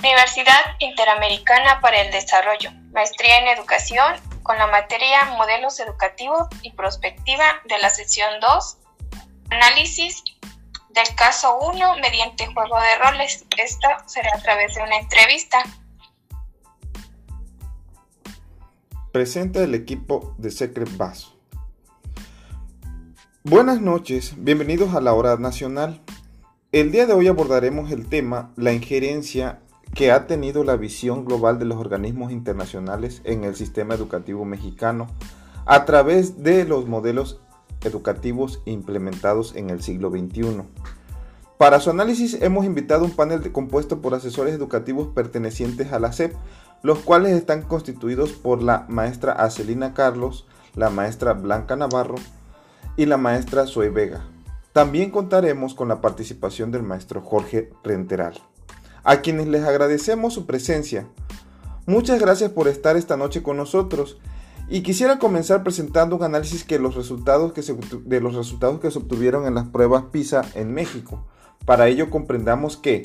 Universidad Interamericana para el Desarrollo, maestría en educación con la materia Modelos Educativos y Prospectiva de la sección 2, análisis del caso 1 mediante juego de roles. Esto será a través de una entrevista. Presenta el equipo de Secret Bass. Buenas noches, bienvenidos a la hora nacional. El día de hoy abordaremos el tema la injerencia que ha tenido la visión global de los organismos internacionales en el sistema educativo mexicano a través de los modelos educativos implementados en el siglo XXI. Para su análisis hemos invitado un panel compuesto por asesores educativos pertenecientes a la SEP, los cuales están constituidos por la maestra Acelina Carlos, la maestra Blanca Navarro y la maestra Zoe Vega. También contaremos con la participación del maestro Jorge Renteral a quienes les agradecemos su presencia. Muchas gracias por estar esta noche con nosotros y quisiera comenzar presentando un análisis de los resultados que se obtuvieron en las pruebas PISA en México. Para ello comprendamos que,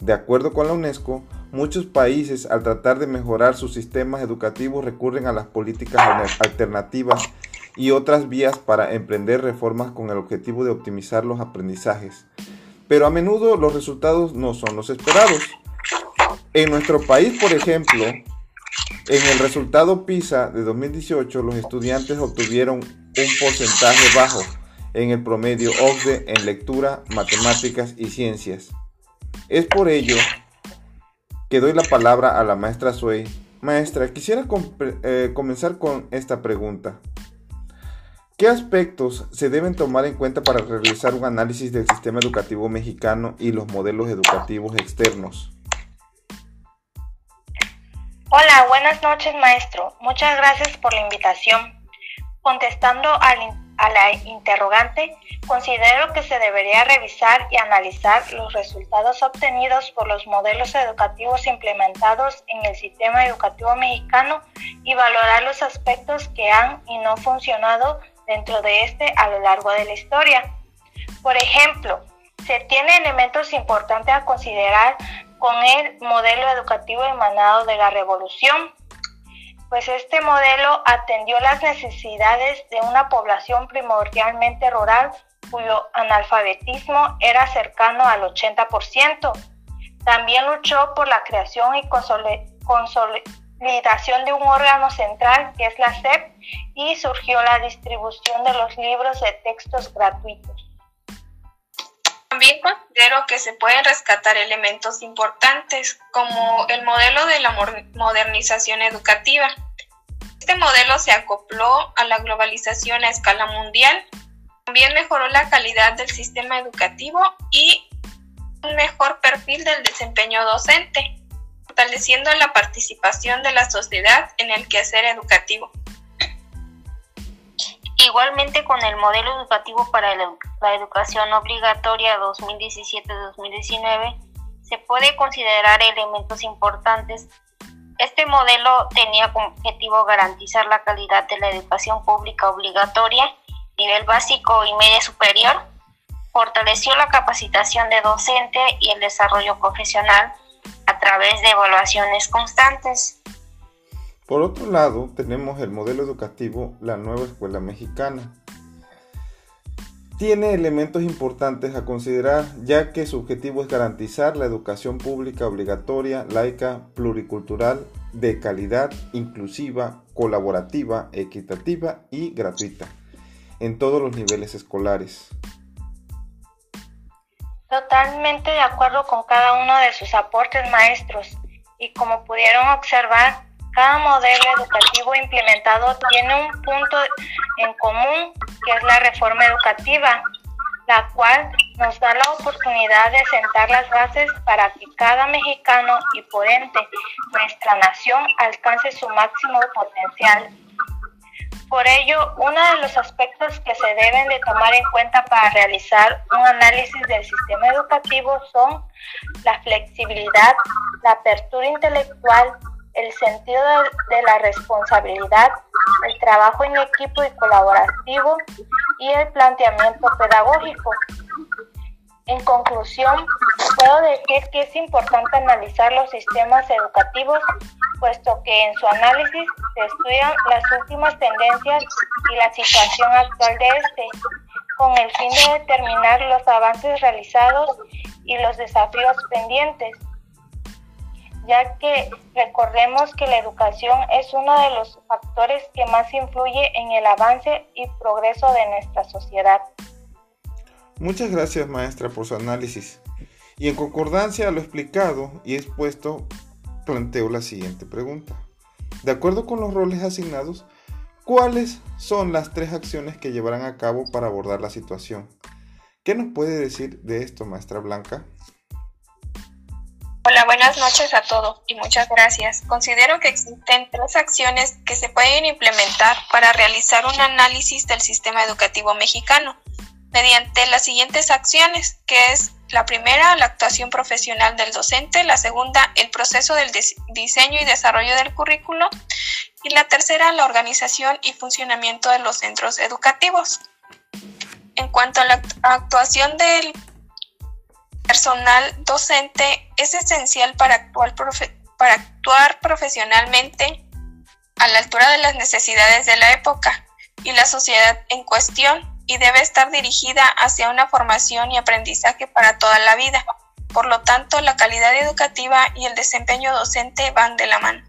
de acuerdo con la UNESCO, muchos países al tratar de mejorar sus sistemas educativos recurren a las políticas alternativas y otras vías para emprender reformas con el objetivo de optimizar los aprendizajes pero a menudo los resultados no son los esperados. En nuestro país, por ejemplo, en el resultado PISA de 2018, los estudiantes obtuvieron un porcentaje bajo en el promedio OCDE en lectura, matemáticas y ciencias. Es por ello que doy la palabra a la maestra Sue. Maestra, quisiera eh, comenzar con esta pregunta. ¿Qué aspectos se deben tomar en cuenta para realizar un análisis del sistema educativo mexicano y los modelos educativos externos? Hola, buenas noches maestro. Muchas gracias por la invitación. Contestando a la interrogante, considero que se debería revisar y analizar los resultados obtenidos por los modelos educativos implementados en el sistema educativo mexicano y valorar los aspectos que han y no funcionado dentro de este a lo largo de la historia. Por ejemplo, se tiene elementos importantes a considerar con el modelo educativo emanado de la revolución, pues este modelo atendió las necesidades de una población primordialmente rural cuyo analfabetismo era cercano al 80%. También luchó por la creación y consolidación de un órgano central que es la SEP y surgió la distribución de los libros de textos gratuitos. También considero que se pueden rescatar elementos importantes como el modelo de la modernización educativa. Este modelo se acopló a la globalización a escala mundial, también mejoró la calidad del sistema educativo y un mejor perfil del desempeño docente fortaleciendo la participación de la sociedad en el quehacer educativo. Igualmente con el modelo educativo para la educación obligatoria 2017-2019 se puede considerar elementos importantes. Este modelo tenía como objetivo garantizar la calidad de la educación pública obligatoria, nivel básico y media superior, fortaleció la capacitación de docente y el desarrollo profesional, a través de evaluaciones constantes. Por otro lado, tenemos el modelo educativo La Nueva Escuela Mexicana. Tiene elementos importantes a considerar ya que su objetivo es garantizar la educación pública obligatoria, laica, pluricultural, de calidad, inclusiva, colaborativa, equitativa y gratuita en todos los niveles escolares. Totalmente de acuerdo con cada uno de sus aportes maestros y como pudieron observar, cada modelo educativo implementado tiene un punto en común que es la reforma educativa, la cual nos da la oportunidad de sentar las bases para que cada mexicano y por ende nuestra nación alcance su máximo potencial. Por ello, uno de los aspectos que se deben de tomar en cuenta para realizar un análisis del sistema educativo son la flexibilidad, la apertura intelectual, el sentido de la responsabilidad, el trabajo en equipo y colaborativo y el planteamiento pedagógico. En conclusión, puedo decir que es importante analizar los sistemas educativos, puesto que en su análisis se estudian las últimas tendencias y la situación actual de este, con el fin de determinar los avances realizados y los desafíos pendientes, ya que recordemos que la educación es uno de los factores que más influye en el avance y progreso de nuestra sociedad. Muchas gracias maestra por su análisis. Y en concordancia a lo explicado y expuesto, planteo la siguiente pregunta. De acuerdo con los roles asignados, ¿cuáles son las tres acciones que llevarán a cabo para abordar la situación? ¿Qué nos puede decir de esto, maestra Blanca? Hola, buenas noches a todos y muchas gracias. Considero que existen tres acciones que se pueden implementar para realizar un análisis del sistema educativo mexicano mediante las siguientes acciones, que es la primera, la actuación profesional del docente, la segunda, el proceso del diseño y desarrollo del currículo y la tercera, la organización y funcionamiento de los centros educativos. En cuanto a la actuación del personal docente, es esencial para actuar, para actuar profesionalmente a la altura de las necesidades de la época y la sociedad en cuestión y debe estar dirigida hacia una formación y aprendizaje para toda la vida. Por lo tanto, la calidad educativa y el desempeño docente van de la mano.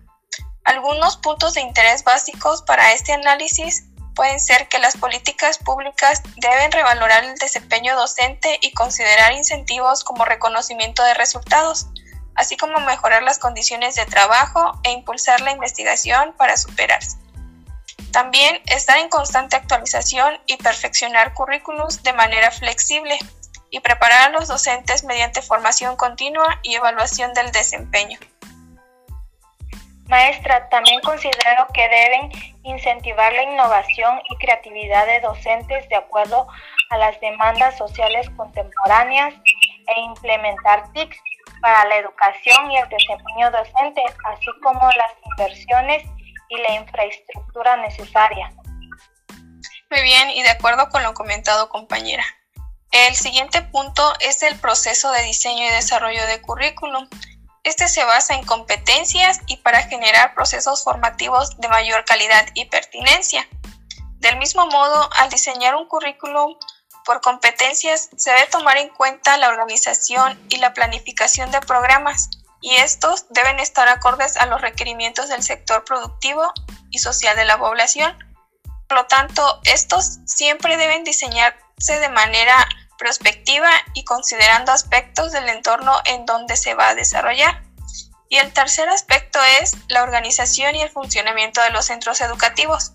Algunos puntos de interés básicos para este análisis pueden ser que las políticas públicas deben revalorar el desempeño docente y considerar incentivos como reconocimiento de resultados, así como mejorar las condiciones de trabajo e impulsar la investigación para superarse. También estar en constante actualización y perfeccionar currículums de manera flexible y preparar a los docentes mediante formación continua y evaluación del desempeño. Maestra, también considero que deben incentivar la innovación y creatividad de docentes de acuerdo a las demandas sociales contemporáneas e implementar TICs para la educación y el desempeño docente, así como las inversiones y la infraestructura necesaria. Muy bien, y de acuerdo con lo comentado, compañera. El siguiente punto es el proceso de diseño y desarrollo de currículum. Este se basa en competencias y para generar procesos formativos de mayor calidad y pertinencia. Del mismo modo, al diseñar un currículum por competencias, se debe tomar en cuenta la organización y la planificación de programas, y estos deben estar acordes a los requerimientos del sector productivo y social de la población. Por lo tanto, estos siempre deben diseñarse de manera prospectiva y considerando aspectos del entorno en donde se va a desarrollar. Y el tercer aspecto es la organización y el funcionamiento de los centros educativos.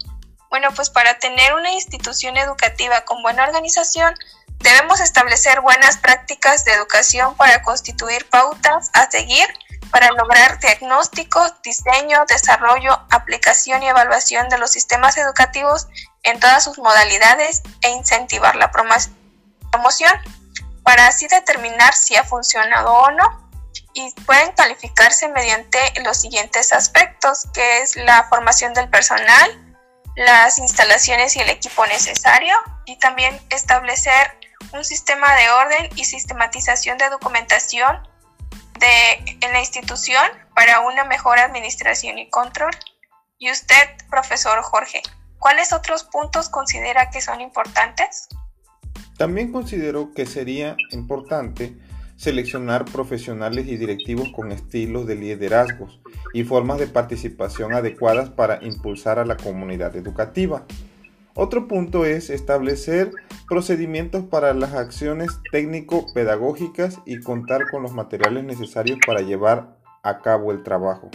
Bueno, pues para tener una institución educativa con buena organización, Debemos establecer buenas prácticas de educación para constituir pautas a seguir para lograr diagnóstico, diseño, desarrollo, aplicación y evaluación de los sistemas educativos en todas sus modalidades e incentivar la promoción para así determinar si ha funcionado o no y pueden calificarse mediante los siguientes aspectos, que es la formación del personal, las instalaciones y el equipo necesario y también establecer un sistema de orden y sistematización de documentación de, en la institución para una mejor administración y control. Y usted, profesor Jorge, ¿cuáles otros puntos considera que son importantes? También considero que sería importante seleccionar profesionales y directivos con estilos de liderazgos y formas de participación adecuadas para impulsar a la comunidad educativa. Otro punto es establecer procedimientos para las acciones técnico-pedagógicas y contar con los materiales necesarios para llevar a cabo el trabajo.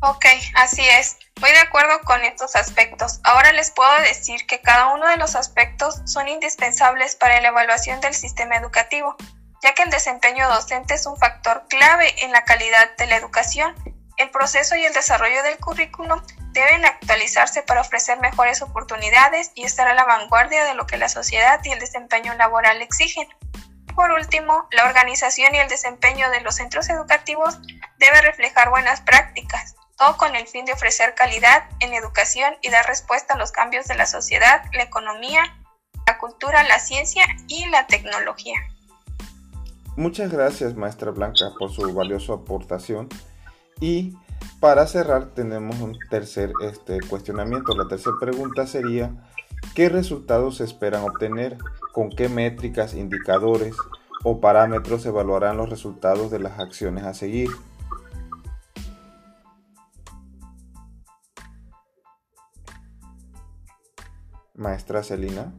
Ok, así es. Voy de acuerdo con estos aspectos. Ahora les puedo decir que cada uno de los aspectos son indispensables para la evaluación del sistema educativo, ya que el desempeño docente es un factor clave en la calidad de la educación el proceso y el desarrollo del currículum deben actualizarse para ofrecer mejores oportunidades y estar a la vanguardia de lo que la sociedad y el desempeño laboral exigen. Por último, la organización y el desempeño de los centros educativos debe reflejar buenas prácticas, todo con el fin de ofrecer calidad en educación y dar respuesta a los cambios de la sociedad, la economía, la cultura, la ciencia y la tecnología. Muchas gracias, maestra Blanca, por su valiosa aportación. Y para cerrar, tenemos un tercer este, cuestionamiento. La tercera pregunta sería, ¿qué resultados se esperan obtener? ¿Con qué métricas, indicadores o parámetros se evaluarán los resultados de las acciones a seguir? Maestra Celina.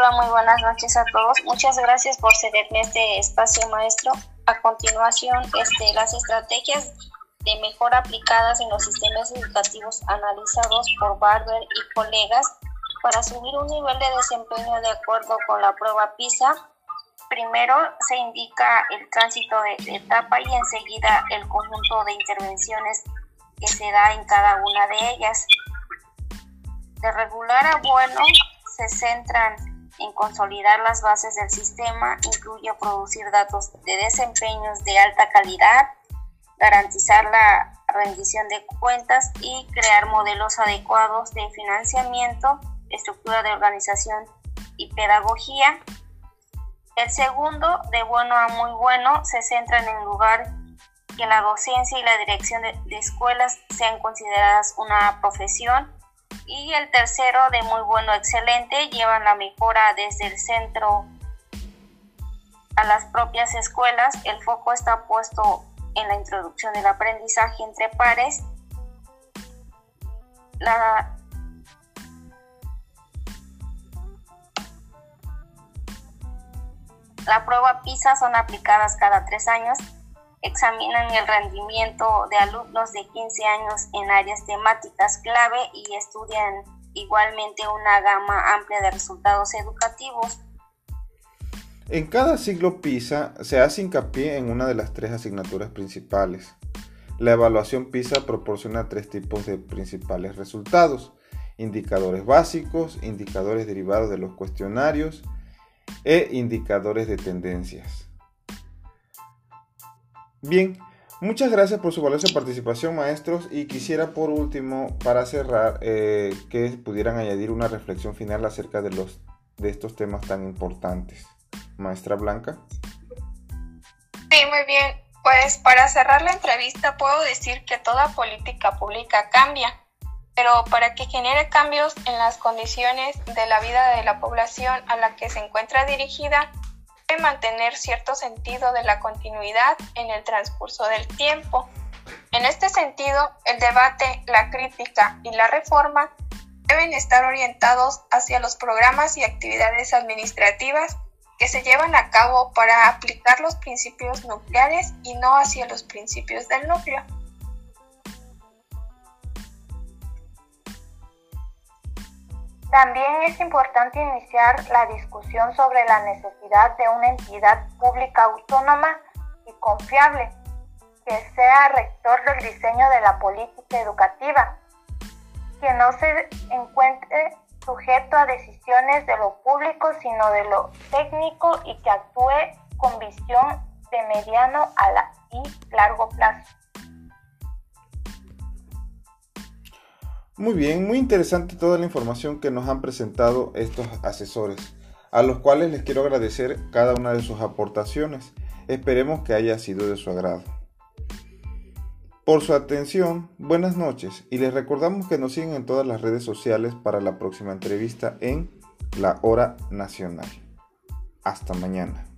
Hola, muy buenas noches a todos. Muchas gracias por cederme este espacio, maestro. A continuación, este, las estrategias de mejora aplicadas en los sistemas educativos analizados por Barber y colegas para subir un nivel de desempeño de acuerdo con la prueba PISA. Primero se indica el tránsito de etapa y enseguida el conjunto de intervenciones que se da en cada una de ellas. De regular a bueno se centran en consolidar las bases del sistema, incluye producir datos de desempeños de alta calidad, garantizar la rendición de cuentas y crear modelos adecuados de financiamiento, estructura de organización y pedagogía. El segundo, de bueno a muy bueno, se centra en el lugar que la docencia y la dirección de, escuelas sean consideradas una profesión. Y el tercero, de muy bueno excelente, llevan la mejora desde el centro a las propias escuelas. El foco está puesto en la introducción del aprendizaje entre pares. La prueba PISA son aplicadas cada tres años examinan el rendimiento de alumnos de 15 años en áreas temáticas clave y estudian igualmente una gama amplia de resultados educativos. En cada ciclo PISA se hace hincapié en una de las tres asignaturas principales. La evaluación PISA proporciona tres tipos de principales resultados, indicadores básicos, indicadores derivados de los cuestionarios e indicadores de tendencias. Bien, muchas gracias por su valiosa participación, maestros. Y quisiera por último, para cerrar, eh, que pudieran añadir una reflexión final acerca de, los, de estos temas tan importantes. Maestra Blanca. Sí, muy bien. Pues para cerrar la entrevista puedo decir que toda política pública cambia, pero para que genere cambios en las condiciones de la vida de la población a la que se encuentra dirigida, mantener cierto sentido de la continuidad en el transcurso del tiempo. En este sentido, el debate, la crítica y la reforma deben estar orientados hacia los programas y actividades administrativas que se llevan a cabo para aplicar los principios nucleares y no hacia los principios del núcleo. También es importante iniciar la discusión sobre la necesidad de una entidad pública autónoma y confiable que sea rector del diseño de la política educativa, que no se encuentre sujeto a decisiones de lo público sino de lo técnico y que actúe con visión de mediano a y largo plazo. Muy bien, muy interesante toda la información que nos han presentado estos asesores, a los cuales les quiero agradecer cada una de sus aportaciones. Esperemos que haya sido de su agrado. Por su atención, buenas noches y les recordamos que nos siguen en todas las redes sociales para la próxima entrevista en La Hora Nacional. Hasta mañana.